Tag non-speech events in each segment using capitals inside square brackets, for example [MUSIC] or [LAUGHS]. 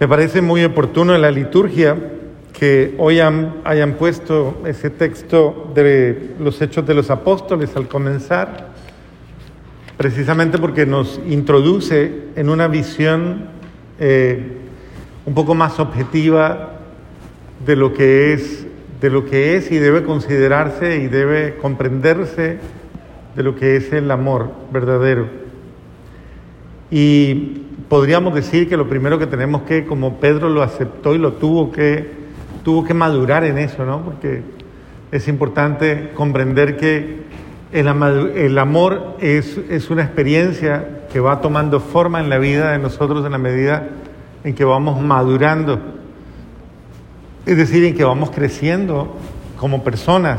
Me parece muy oportuno en la liturgia que hoy hayan puesto ese texto de los Hechos de los Apóstoles al comenzar, precisamente porque nos introduce en una visión eh, un poco más objetiva de lo que es, de lo que es y debe considerarse y debe comprenderse de lo que es el amor verdadero. Y podríamos decir que lo primero que tenemos que, como Pedro lo aceptó y lo tuvo que, tuvo que madurar en eso, ¿no? Porque es importante comprender que el, amor es, es una experiencia que va tomando forma en la vida de nosotros en la medida en que vamos madurando, es decir, en que vamos creciendo como personas,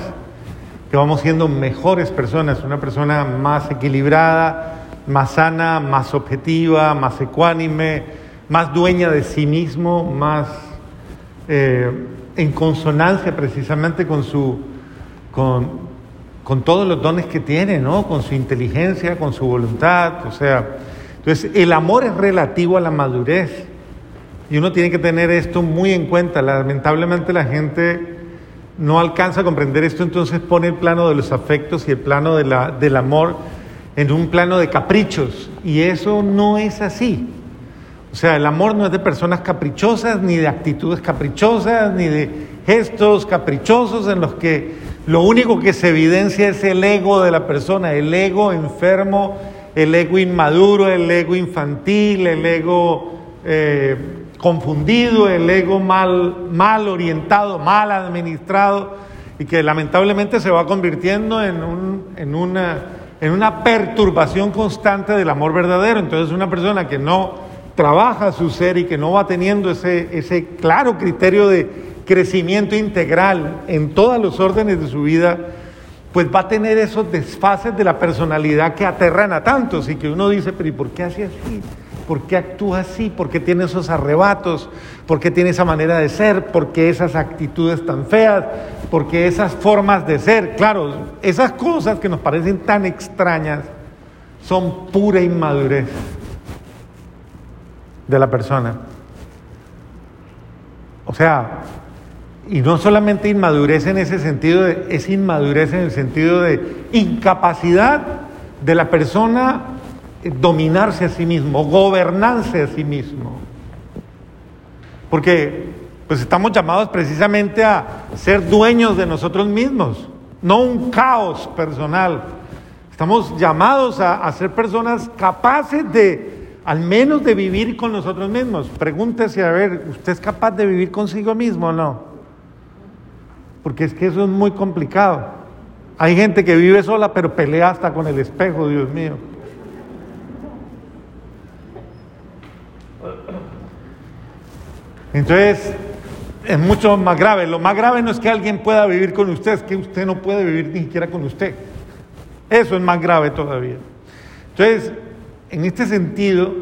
que vamos siendo mejores personas, una persona más equilibrada, más sana, más objetiva, más ecuánime, más dueña de sí mismo, más eh, en consonancia precisamente con su con, con todos los dones que tiene, ¿no? Con su inteligencia, con su voluntad, o sea, entonces el amor es relativo a la madurez. Y uno tiene que tener esto muy en cuenta. Lamentablemente la gente no alcanza a comprender esto, entonces pone el plano de los afectos y el plano de la, del amor en un plano de caprichos. Y eso no es así. O sea, el amor no es de personas caprichosas, ni de actitudes caprichosas, ni de gestos caprichosos en los que lo único que se evidencia es el ego de la persona, el ego enfermo, el ego inmaduro, el ego infantil, el ego eh, confundido, el ego mal, mal orientado, mal administrado y que lamentablemente se va convirtiendo en, un, en, una, en una perturbación constante del amor verdadero. Entonces una persona que no trabaja su ser y que no va teniendo ese, ese claro criterio de crecimiento integral en todos los órdenes de su vida, pues va a tener esos desfases de la personalidad que aterran a tantos y que uno dice, pero ¿y por qué hace así? ¿Por qué actúa así? ¿Por qué tiene esos arrebatos? ¿Por qué tiene esa manera de ser? ¿Por qué esas actitudes tan feas? ¿Por qué esas formas de ser? Claro, esas cosas que nos parecen tan extrañas son pura inmadurez de la persona. O sea, y no solamente inmadurez en ese sentido, es inmadurez en el sentido de incapacidad de la persona dominarse a sí mismo, gobernarse a sí mismo. Porque pues estamos llamados precisamente a ser dueños de nosotros mismos, no un caos personal. Estamos llamados a, a ser personas capaces de, al menos de vivir con nosotros mismos. Pregúntese, a ver, ¿usted es capaz de vivir consigo mismo o no? Porque es que eso es muy complicado. Hay gente que vive sola pero pelea hasta con el espejo, Dios mío. Entonces, es mucho más grave. Lo más grave no es que alguien pueda vivir con usted, es que usted no puede vivir ni siquiera con usted. Eso es más grave todavía. Entonces, en este sentido,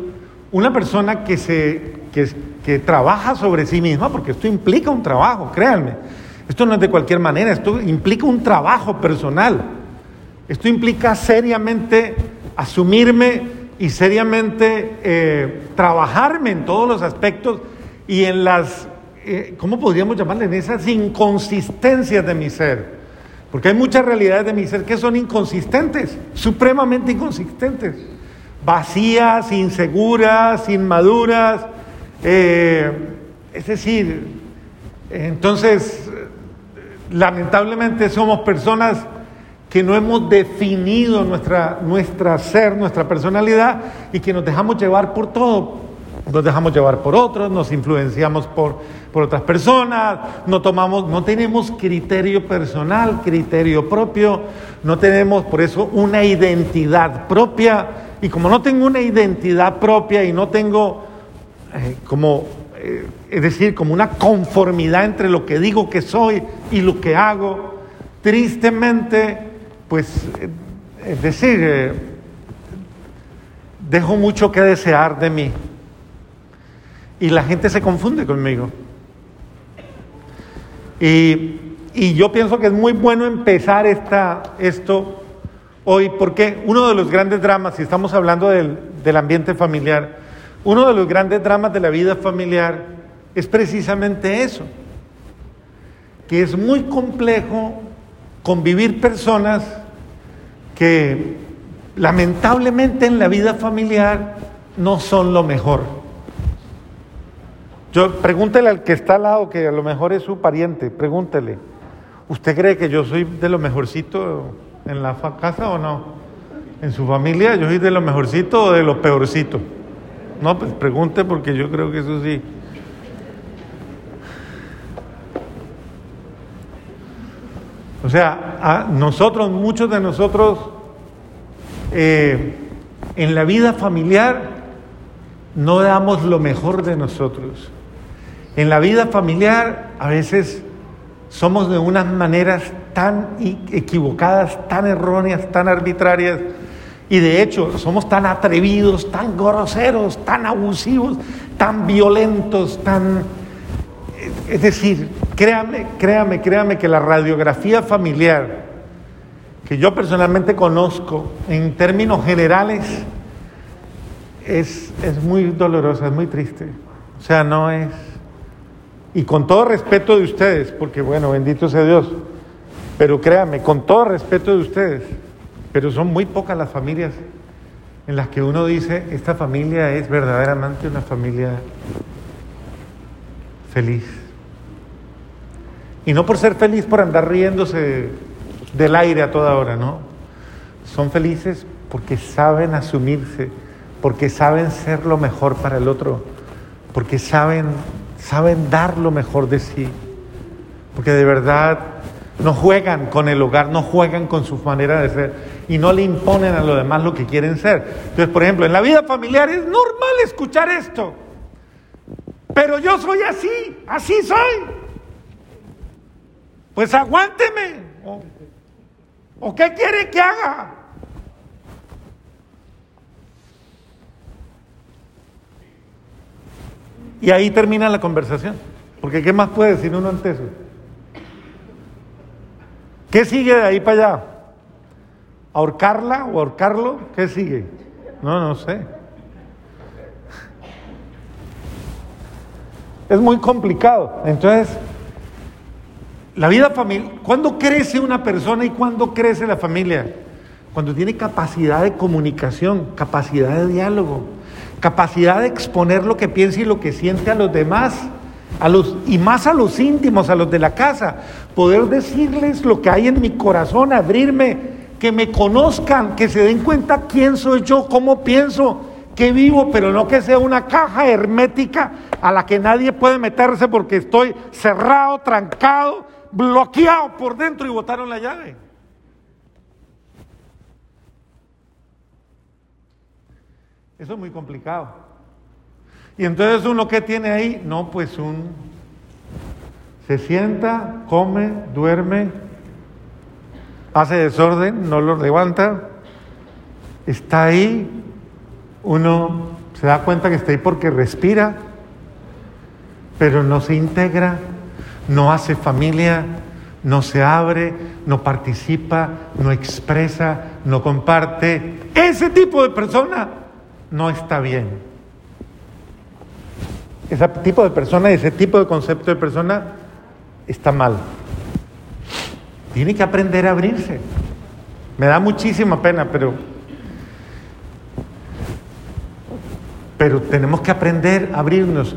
una persona que, se, que, trabaja sobre sí misma, porque esto implica un trabajo, créanme, esto no es de cualquier manera, esto implica un trabajo personal, esto implica seriamente asumirme y seriamente eh, trabajarme en todos los aspectos y en las, eh, ¿cómo podríamos llamarle? En esas inconsistencias de mi ser. Porque hay muchas realidades de mi ser que son inconsistentes, supremamente inconsistentes, vacías, inseguras, inmaduras. Eh, es decir, entonces, lamentablemente somos personas que no hemos definido nuestra, nuestra ser, nuestra personalidad y que nos dejamos llevar por todo, nos dejamos llevar por otros, nos influenciamos por, por otras personas, no tomamos, no tenemos criterio personal, criterio propio, no tenemos por eso una identidad propia. Y como no tengo una identidad propia y no tengo eh, como, eh, es decir, como una conformidad entre lo que digo que soy y lo que hago, tristemente, pues, eh, es decir, dejo mucho que desear de mí. Y la gente se confunde conmigo. Y, yo pienso que es muy bueno empezar esta, esto hoy, porque uno de los grandes dramas, si estamos hablando del, del ambiente familiar, Uno de los grandes dramas de la vida familiar es precisamente eso, que es muy complejo convivir personas que lamentablemente en la vida familiar no son lo mejor. Yo pregúntele al que está al lado, que a lo mejor es su pariente, pregúntele, ¿usted cree que yo soy de lo mejorcito en la casa o no? ¿En su familia yo soy de lo mejorcito o de lo peorcito? No, pues pregunte porque yo creo que eso sí. O sea, a nosotros, muchos de nosotros, eh, en la vida familiar no damos lo mejor de nosotros. En la vida familiar a veces somos de unas maneras tan equivocadas, tan erróneas, tan arbitrarias, y de hecho somos tan atrevidos, tan groseros, tan abusivos, tan violentos, tan... Es decir, créame, créame, créame que la radiografía familiar que yo personalmente conozco en términos generales es, es muy dolorosa, es muy triste. O sea, no es... Y con todo respeto de ustedes, porque bueno, bendito sea Dios, pero créame, con todo respeto de ustedes, pero son muy pocas las familias en las que uno dice, esta familia es verdaderamente una familia feliz. Y no por ser feliz, por andar riéndose del aire a toda hora, ¿no? Son felices porque saben asumirse, porque saben ser lo mejor para el otro, porque saben, saben dar lo mejor de sí, porque de verdad no juegan con el hogar, no juegan con su manera de ser y no le imponen a los demás lo que quieren ser. Entonces, por ejemplo, en la vida familiar es normal escuchar esto. Pero yo soy así, así soy. Pues aguánteme. ¿O, qué quiere que haga? Y ahí termina la conversación. Porque ¿qué más puede decir uno ante eso? ¿Qué sigue de ahí para allá? ¿Ahorcarla o ahorcarlo? ¿Qué sigue? No, no sé. Es muy complicado. Entonces, la vida familiar, ¿cuándo crece una persona y cuándo crece la familia? Cuando tiene capacidad de comunicación, capacidad de diálogo, capacidad de exponer lo que piensa y lo que siente a los demás, a los, y más a los íntimos, a los de la casa, poder decirles lo que hay en mi corazón, abrirme que me conozcan, que se den cuenta quién soy yo, cómo pienso, qué vivo, pero no que sea una caja hermética a la que nadie puede meterse porque estoy cerrado, trancado, bloqueado por dentro y botaron la llave. Eso es muy complicado. Y entonces uno que tiene ahí, no, pues un se sienta, come, duerme, hace desorden, no lo levanta, está ahí, uno se da cuenta que está ahí porque respira, pero no se integra, no hace familia, no se abre, no participa, no expresa, no comparte. Ese tipo de persona no está bien. Ese tipo de persona, ese tipo de concepto de persona está mal. Tiene que aprender a abrirse. Me da muchísima pena, pero pero tenemos que aprender a abrirnos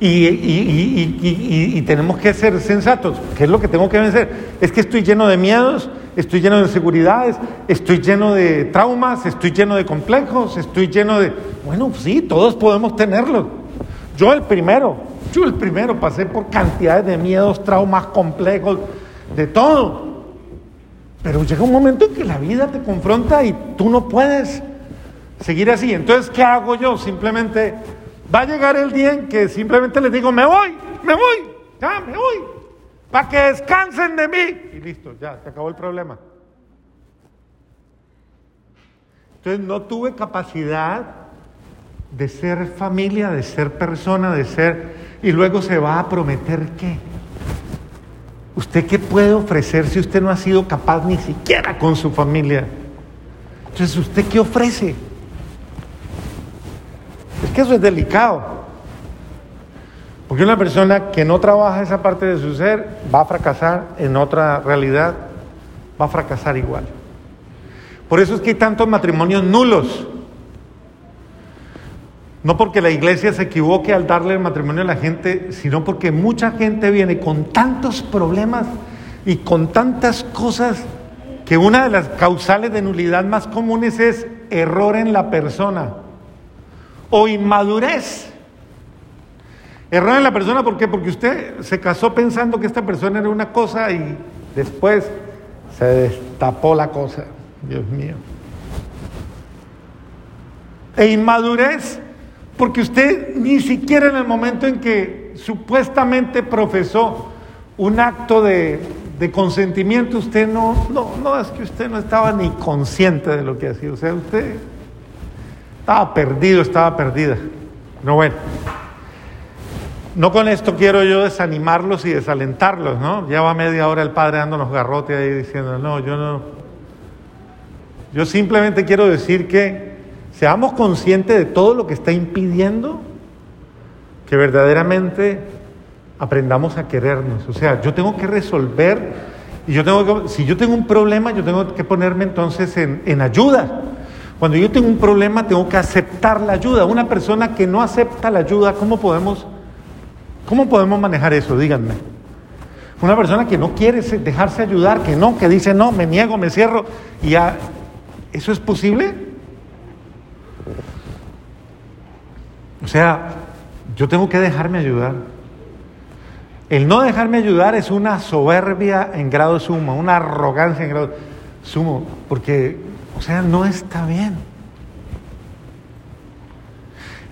y, tenemos que ser sensatos. ¿Qué es lo que tengo que vencer? Es que estoy lleno de miedos, estoy lleno de inseguridades, estoy lleno de traumas, estoy lleno de complejos, estoy lleno de... Bueno, sí, todos podemos tenerlo. Yo el primero, yo el primero pasé por cantidades de miedos, traumas, complejos, de todo. Pero llega un momento en que la vida te confronta y tú no puedes seguir así. Entonces, ¿qué hago yo? Simplemente va a llegar el día en que simplemente les digo, me voy, me voy, ya, me voy, para que descansen de mí. Y listo, ya, se acabó el problema. Entonces no tuve capacidad de ser familia, de ser persona, de ser... Y luego se va a prometer qué. ¿Usted qué puede ofrecer si usted no ha sido capaz ni siquiera con su familia? Entonces, ¿usted qué ofrece? Que eso es delicado. Porque una persona que no trabaja esa parte de su ser va a fracasar en otra realidad, va a fracasar igual. Por eso es que hay tantos matrimonios nulos. No porque la iglesia se equivoque al darle el matrimonio a la gente, sino porque mucha gente viene con tantos problemas y con tantas cosas que una de las causales de nulidad más comunes es error en la persona o inmadurez. Error en la persona, ¿por qué? Porque usted se casó pensando que esta persona era una cosa y después se destapó la cosa. Dios mío. E inmadurez, porque usted ni siquiera en el momento en que supuestamente profesó un acto de, de consentimiento, usted no, no, no, es que usted no estaba ni consciente de lo que hacía. O sea, usted estaba perdido, estaba perdida. No, bueno. No con esto quiero yo desanimarlos y desalentarlos, ¿no? Ya va media hora el padre dándonos garrote ahí diciendo, no, yo no. Yo simplemente quiero decir que seamos conscientes de todo lo que está impidiendo que verdaderamente aprendamos a querernos. O sea, yo tengo que resolver y yo tengo que, si yo tengo un problema, yo tengo que ponerme entonces en, en ayuda. Cuando yo tengo un problema, tengo que aceptar la ayuda. Una persona que no acepta la ayuda, ¿cómo podemos, cómo podemos manejar eso? Díganme. Una persona que no quiere dejarse ayudar, que no, que dice no, me niego, me cierro, y ya, ¿eso es posible? O sea, yo tengo que dejarme ayudar. El no dejarme ayudar es una soberbia en grado sumo, una arrogancia en grado sumo, porque, o sea, no está bien.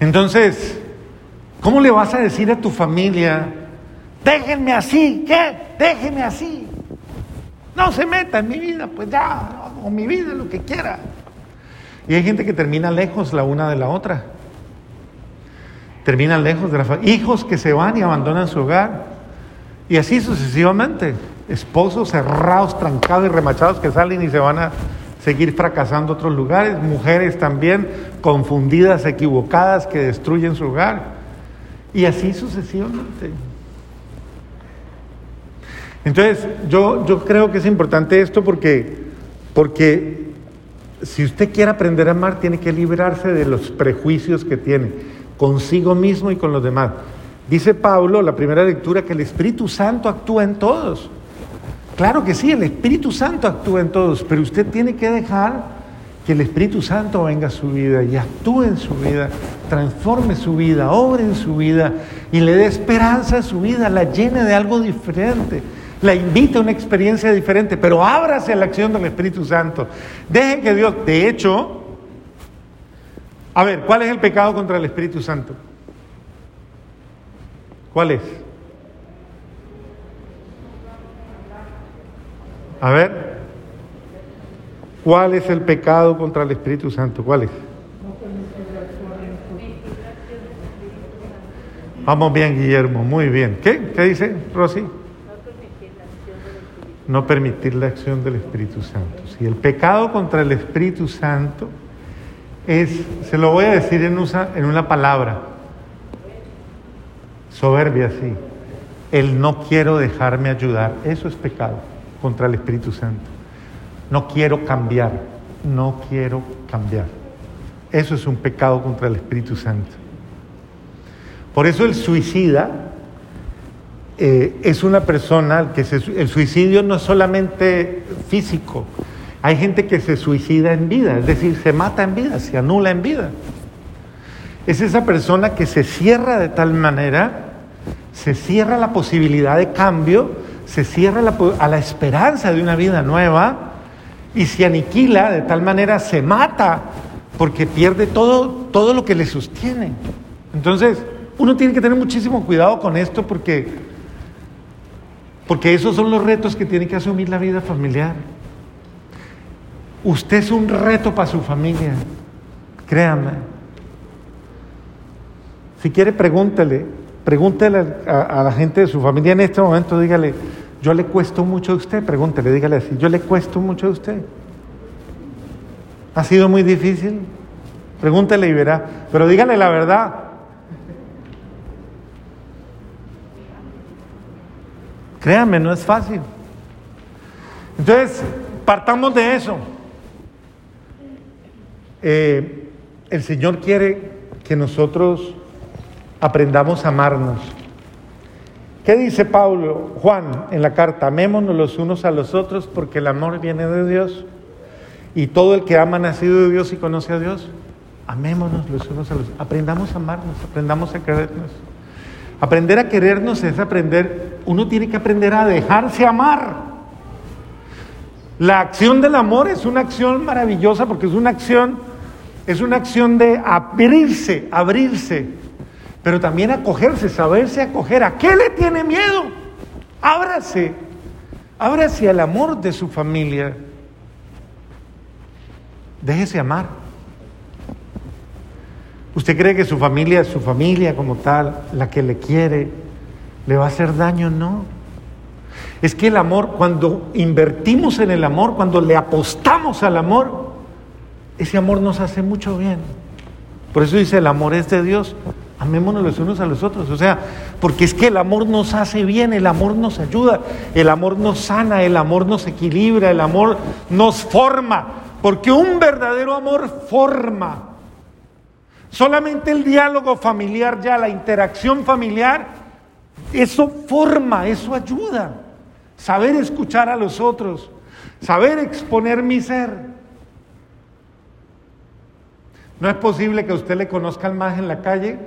Entonces, ¿cómo le vas a decir a tu familia, déjenme así, ¿qué? Déjenme así. No se meta en mi vida, pues ya, o mi vida, lo que quiera. Y hay gente que termina lejos la una de la otra. Terminan lejos de la familia. Hijos que se van y abandonan su hogar. Y así sucesivamente. Esposos cerrados, trancados y remachados que salen y se van a seguir fracasando otros lugares. Mujeres también confundidas, equivocadas, que destruyen su hogar. Y así sucesivamente. Entonces, yo, yo creo que es importante esto porque, porque si usted quiere aprender a amar, tiene que librarse de los prejuicios que tiene consigo mismo y con los demás. Dice Pablo, la primera lectura, que el Espíritu Santo actúa en todos. Claro que sí, el Espíritu Santo actúa en todos, pero usted tiene que dejar que el Espíritu Santo venga a su vida y actúe en su vida, transforme su vida, obre en su vida y le dé esperanza a su vida, la llene de algo diferente, la invite a una experiencia diferente, pero ábrase a la acción del Espíritu Santo. Deje que Dios, de hecho, a ver, ¿cuál es el pecado contra el Espíritu Santo? ¿Cuál es? A ver, ¿cuál es el pecado contra el Espíritu Santo? ¿Cuál es? Vamos bien, Guillermo, muy bien. ¿Qué? ¿Qué dice Rosy? No permitir la acción del Espíritu Santo. Si el pecado contra el Espíritu Santo es, se lo voy a decir en en una palabra, soberbia, sí. El no quiero dejarme ayudar, eso es pecado contra el Espíritu Santo. No quiero cambiar, no quiero cambiar. Eso es un pecado contra el Espíritu Santo. Por eso el suicida eh, es una persona que se, el suicidio no es solamente físico. Hay gente que se suicida en vida, es decir, se mata en vida, se anula en vida. Es esa persona que se cierra de tal manera se cierra la posibilidad de cambio, se cierra a la esperanza de una vida nueva y se aniquila de tal manera, se mata porque pierde todo, todo lo que le sostiene. Entonces, uno tiene que tener muchísimo cuidado con esto porque, porque esos son los retos que tiene que asumir la vida familiar. Usted es un reto para su familia, créame. Si quiere, pregúntele, Pregúntele a, la gente de su familia en este momento, dígale, yo le cuesto mucho a usted, pregúntele, dígale así, yo le cuesto mucho a usted. ¿Ha sido muy difícil? Pregúntele y verá. Pero dígale la verdad. Créanme, no es fácil. Entonces, partamos de eso. Eh, el Señor quiere que nosotros aprendamos a amarnos. ¿Qué dice Pablo, Juan, en la carta? Amémonos los unos a los otros porque el amor viene de Dios. Y todo el que ama nacido de Dios y conoce a Dios. Amémonos los unos a los otros. Aprendamos a amarnos, aprendamos a querernos. Aprender a querernos es aprender, uno tiene que aprender a dejarse amar. La acción del amor es una acción maravillosa porque es una acción, es una acción de abrirse, abrirse, pero también acogerse, saberse acoger. ¿A qué le tiene miedo? Ábrase, ábrase al amor de su familia. Déjese amar. ¿Usted cree que su familia su familia como tal, la que le quiere, le va a hacer daño? No. Es que el amor, cuando invertimos en el amor, cuando le apostamos al amor, ese amor nos hace mucho bien. Por eso dice, el amor es de Dios, amémonos los unos a los otros. O sea, porque es que el amor nos hace bien, el amor nos ayuda, el amor nos sana, el amor nos equilibra, el amor nos forma. Porque un verdadero amor forma. Solamente el diálogo familiar ya, la interacción familiar, eso forma, eso ayuda saber escuchar a los otros, saber exponer mi ser. No es posible que usted le conozcan más en la calle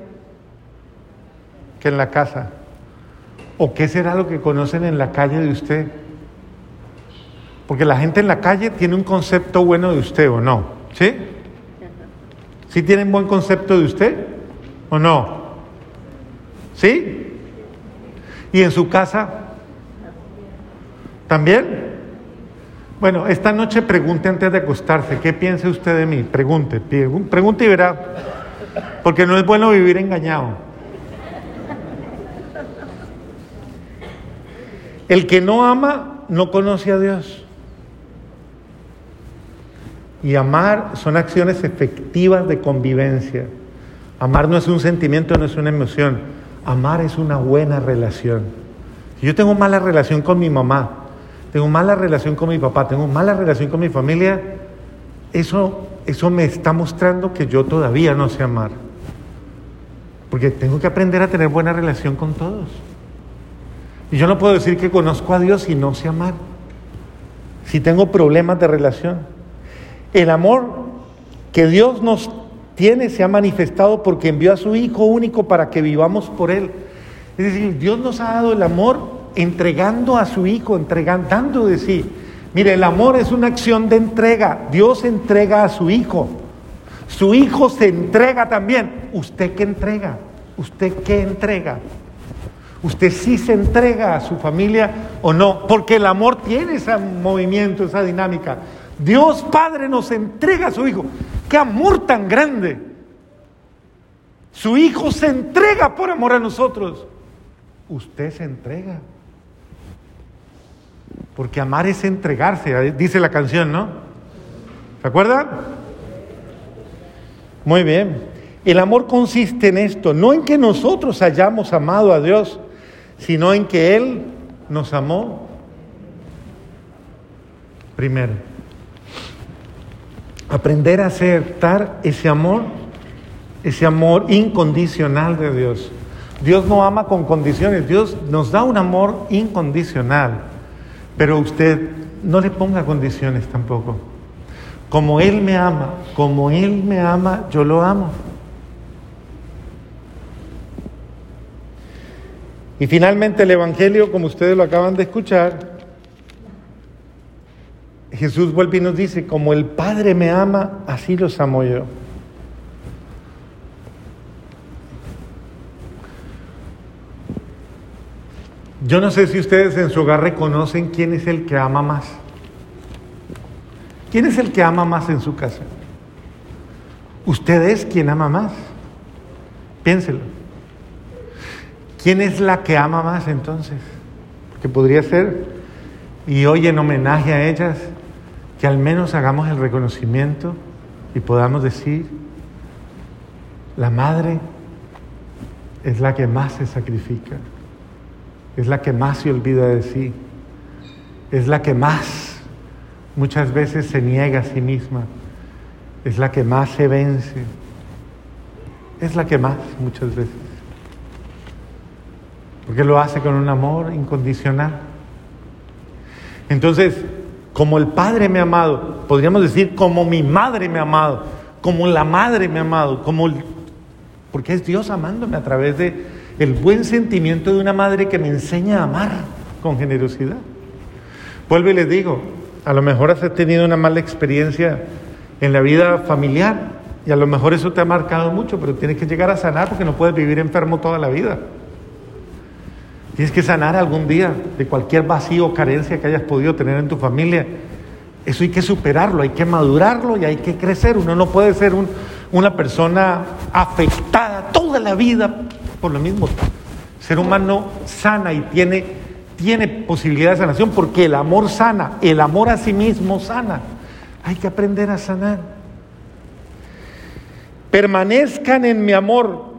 que en la casa. ¿O qué será lo que conocen en la calle de usted? Porque la gente en la calle tiene un concepto bueno de usted o no. ¿Sí? ¿Sí tienen buen concepto de usted o no? ¿Sí? ¿Y en su casa? ¿También? Bueno, esta noche pregunte antes de acostarse, ¿qué piensa usted de mí? Pregunte, pregunte y verá, porque no es bueno vivir engañado. El que no ama no conoce a Dios. Y amar son acciones efectivas de convivencia. Amar no es un sentimiento, no es una emoción. Amar es una buena relación. Si yo tengo mala relación con mi mamá, tengo mala relación con mi papá, tengo mala relación con mi familia, eso, eso me está mostrando que yo todavía no sé amar. Porque tengo que aprender a tener buena relación con todos. Y yo no puedo decir que conozco a Dios y no sé amar. Si tengo problemas de relación. El amor que Dios nos tiene se ha manifestado porque envió a su Hijo único para que vivamos por Él. Es decir, Dios nos ha dado el amor entregando a su Hijo, entregando, dando de sí. Mire, el amor es una acción de entrega. Dios entrega a su Hijo. Su Hijo se entrega también. ¿Usted qué entrega? ¿Usted qué entrega? ¿Usted sí se entrega a su familia o no? Porque el amor tiene ese movimiento, esa dinámica. Dios Padre nos entrega a su Hijo. ¡Qué amor tan grande! Su Hijo se entrega por amor a nosotros. Usted se entrega. Porque amar es entregarse, dice la canción, ¿no? ¿Se acuerdan? Muy bien. El amor consiste en esto, no en que nosotros hayamos amado a Dios, sino en que Él nos amó primero. Aprender a aceptar ese amor, ese amor incondicional de Dios. Dios no ama con condiciones, Dios nos da un amor incondicional. Pero usted no le ponga condiciones tampoco. Como Él me ama, como Él me ama, yo lo amo. Y finalmente el Evangelio, como ustedes lo acaban de escuchar, Jesús vuelve y nos dice, como el Padre me ama, así los amo yo. Yo no sé si ustedes en su hogar reconocen quién es el que ama más. ¿Quién es el que ama más en su casa? Usted es quien ama más. Piénselo. ¿Quién es la que ama más entonces? Que podría ser, y hoy en homenaje a ellas, que al menos hagamos el reconocimiento y podamos decir, La madre es la que más se sacrifica, es la que más se olvida de sí, es la que más muchas veces se niega a sí misma, es la que más se vence, es la que más muchas veces, porque lo hace con un amor incondicional. Entonces, como el Padre me ha amado, podríamos decir como mi madre me ha amado, como la madre me ha amado, como el porque es Dios amándome a través de el buen sentimiento de una madre que me enseña a amar con generosidad. Vuelvo y les digo, a lo mejor has tenido una mala experiencia en la vida familiar y a lo mejor eso te ha marcado mucho, pero tienes que llegar a sanar porque no puedes vivir enfermo toda la vida. Tienes que sanar algún día de cualquier vacío o carencia que hayas podido tener en tu familia. Eso hay que superarlo, hay que madurarlo y hay que crecer. Uno no puede ser un, una persona afectada toda la vida por lo mismo. Ser humano sana y tiene, tiene posibilidad de sanación porque el amor sana, el amor a sí mismo sana. Hay que aprender a sanar. Permanezcan en mi amor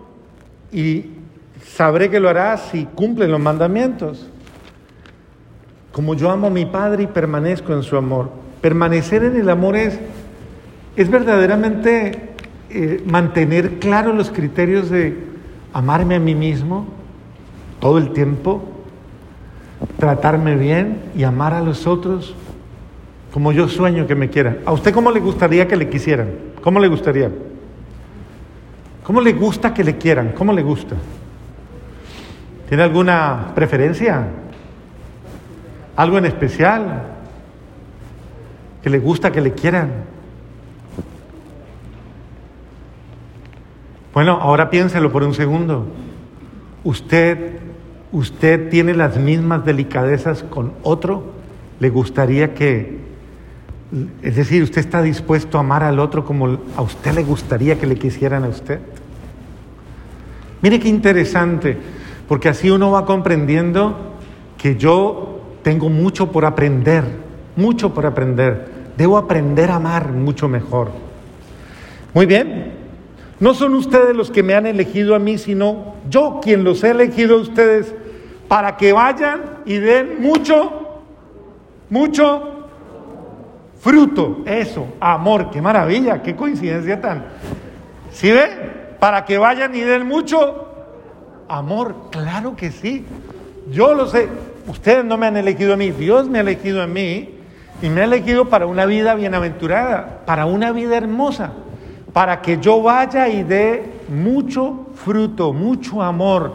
y sabré que lo harás si cumplen los mandamientos. Como yo amo a mi Padre y permanezco en su amor. Permanecer en el amor es, es verdaderamente eh, mantener claros los criterios de amarme a mí mismo todo el tiempo, tratarme bien y amar a los otros como yo sueño que me quieran. ¿A usted cómo le gustaría que le quisieran? ¿Cómo le gustaría? ¿Cómo le gusta que le quieran? ¿Cómo le gusta? ¿Tiene alguna preferencia? ¿Algo en especial? ¿Que le gusta que le quieran? Bueno, ahora piénselo por un segundo. ¿Usted, usted tiene las mismas delicadezas con otro? ¿Le gustaría que, es decir, usted está dispuesto a amar al otro como a usted le gustaría que le quisieran a usted? Mire qué interesante, porque así uno va comprendiendo que yo tengo mucho por aprender, mucho por aprender. Debo aprender a amar mucho mejor. Muy bien, no son ustedes los que me han elegido a mí, sino yo quien los he elegido a ustedes para que vayan y den mucho, mucho fruto. Eso, amor, qué maravilla, qué coincidencia tan. ¿Sí ve? Para que vayan y den mucho amor, claro que sí. Yo lo sé, ustedes no me han elegido a mí, Dios me ha elegido a mí y me ha elegido para una vida bienaventurada, para una vida hermosa para que yo vaya y dé mucho fruto, mucho amor,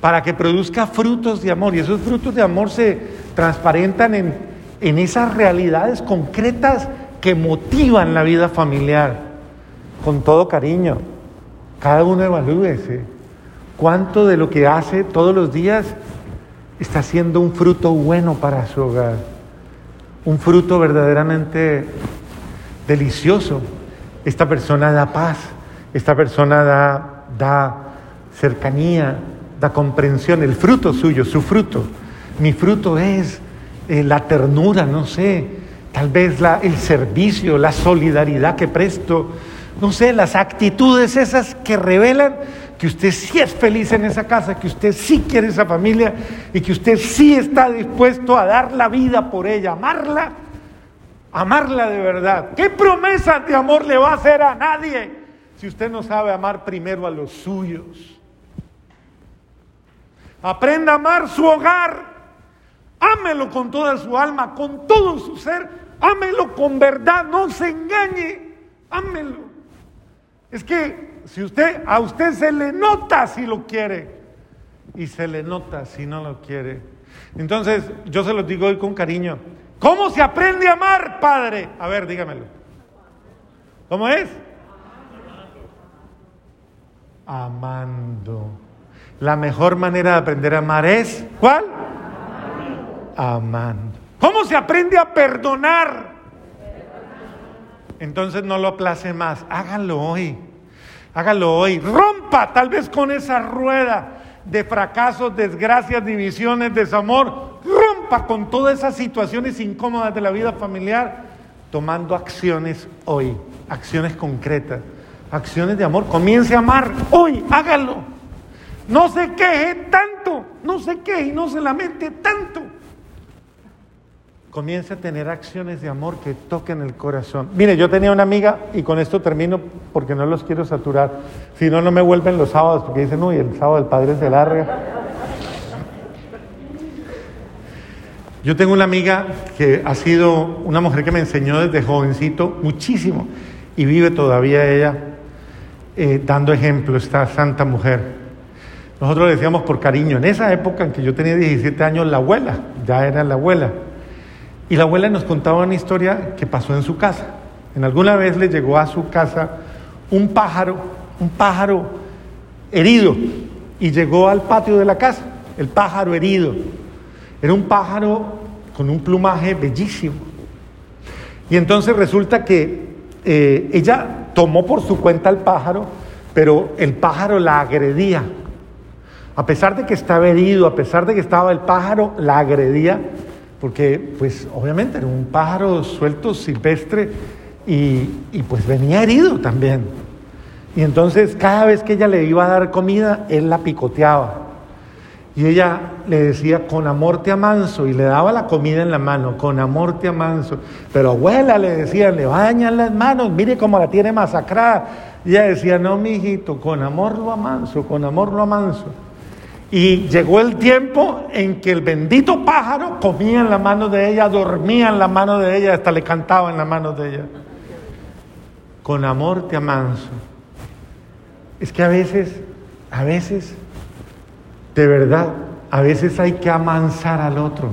para que produzca frutos de amor. Y esos frutos de amor se transparentan en, en esas realidades concretas que motivan la vida familiar, con todo cariño. Cada uno evalúese cuánto de lo que hace todos los días está siendo un fruto bueno para su hogar, un fruto verdaderamente delicioso esta persona da paz, esta persona da, da cercanía, da comprensión, el fruto suyo, su fruto. Mi fruto es eh, la ternura, no sé, tal vez el servicio, la solidaridad que presto, no sé, las actitudes esas que revelan que usted sí es feliz en esa casa, que usted sí quiere esa familia y que usted sí está dispuesto a dar la vida por ella, amarla amarla de verdad. ¿Qué promesa de amor le va a hacer a nadie si usted no sabe amar primero a los suyos? Aprenda a amar su hogar. Ámelo con toda su alma, con todo su ser. Ámelo con verdad, no se engañe. Ámelo. Es que si usted a usted se le nota si lo quiere y se le nota si no lo quiere. Entonces, yo se lo digo hoy con cariño. ¿Cómo se aprende a amar, Padre? A ver, dígamelo. ¿Cómo es? Amando. La mejor manera de aprender a amar es, ¿cuál? Amando. ¿Cómo se aprende a perdonar? Entonces no lo aplace más. Hágalo hoy. Hágalo hoy. Rompa tal vez con esa rueda de fracasos, desgracias, divisiones, desamor con todas esas situaciones incómodas de la vida familiar, tomando acciones hoy, acciones concretas. acciones de amor. Comience a amar hoy, hágalo. No se queje tanto, no se queje y no se lamente tanto. Comience a tener acciones de amor que toquen el corazón. Mire, yo tenía una amiga, y con esto termino porque no los quiero saturar, si no, no me vuelven los sábados, porque dicen, uy, el sábado del padre es de larga. Yo tengo una amiga que ha sido una mujer que me enseñó desde jovencito muchísimo y vive todavía ella eh, dando ejemplo, esta santa mujer. Nosotros le decíamos por cariño, en esa época en que yo tenía 17 años, la abuela, ya era la abuela. Y la abuela nos contaba una historia que pasó en su casa. En alguna vez le llegó a su casa un pájaro, un pájaro herido, y llegó al patio de la casa, el pájaro herido. Era un pájaro con un plumaje bellísimo. Y entonces resulta que eh, ella tomó por su cuenta el pájaro, pero el pájaro la agredía. A pesar de que estaba herido, a pesar de que estaba el pájaro, la agredía porque pues obviamente era un pájaro suelto, silvestre, y, y, pues venía herido también. Y entonces cada vez que ella le iba a dar comida, él la picoteaba. Y ella le decía, con amor te amanso, y le daba la comida en la mano, con amor te amanso. Pero abuela le decía, le bañan las manos, mire cómo la tiene masacrada. Y ella decía, no, mi hijito, con amor lo amanso, con amor lo amanso. Y llegó el tiempo en que el bendito pájaro comía en la mano de ella, dormía en la mano de ella, hasta le cantaba en la mano de ella. Con amor te amanso. Es que a veces, a veces, de verdad, a veces hay que amansar al otro.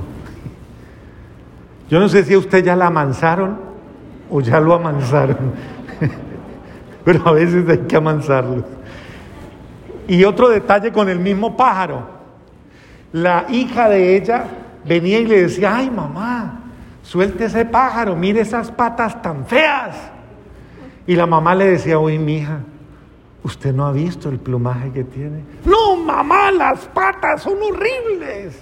Yo no sé si a usted ya la amansaron o ya lo amansaron, [LAUGHS] pero a veces hay que amansarlo. Y otro detalle con el mismo pájaro. La hija de ella venía y le decía, ay mamá, suelte ese pájaro, mire esas patas tan feas. Y la mamá le decía, uy, mi hija, usted no ha visto el plumaje que tiene. No, mamá, las patas son horribles.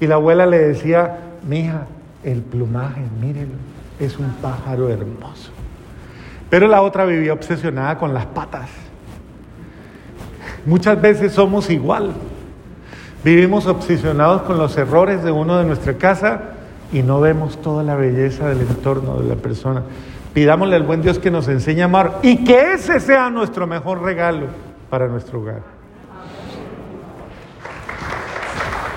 Y la abuela le decía, mi hija, el plumaje, mírelo, es un pájaro hermoso. Pero la otra vivía obsesionada con las patas. Muchas veces somos igual. Vivimos obsesionados con los errores de uno de nuestra casa y no vemos toda la belleza del entorno de la persona. Pidámosle al buen Dios que nos enseñe a amar y que ese sea nuestro mejor regalo para nuestro hogar.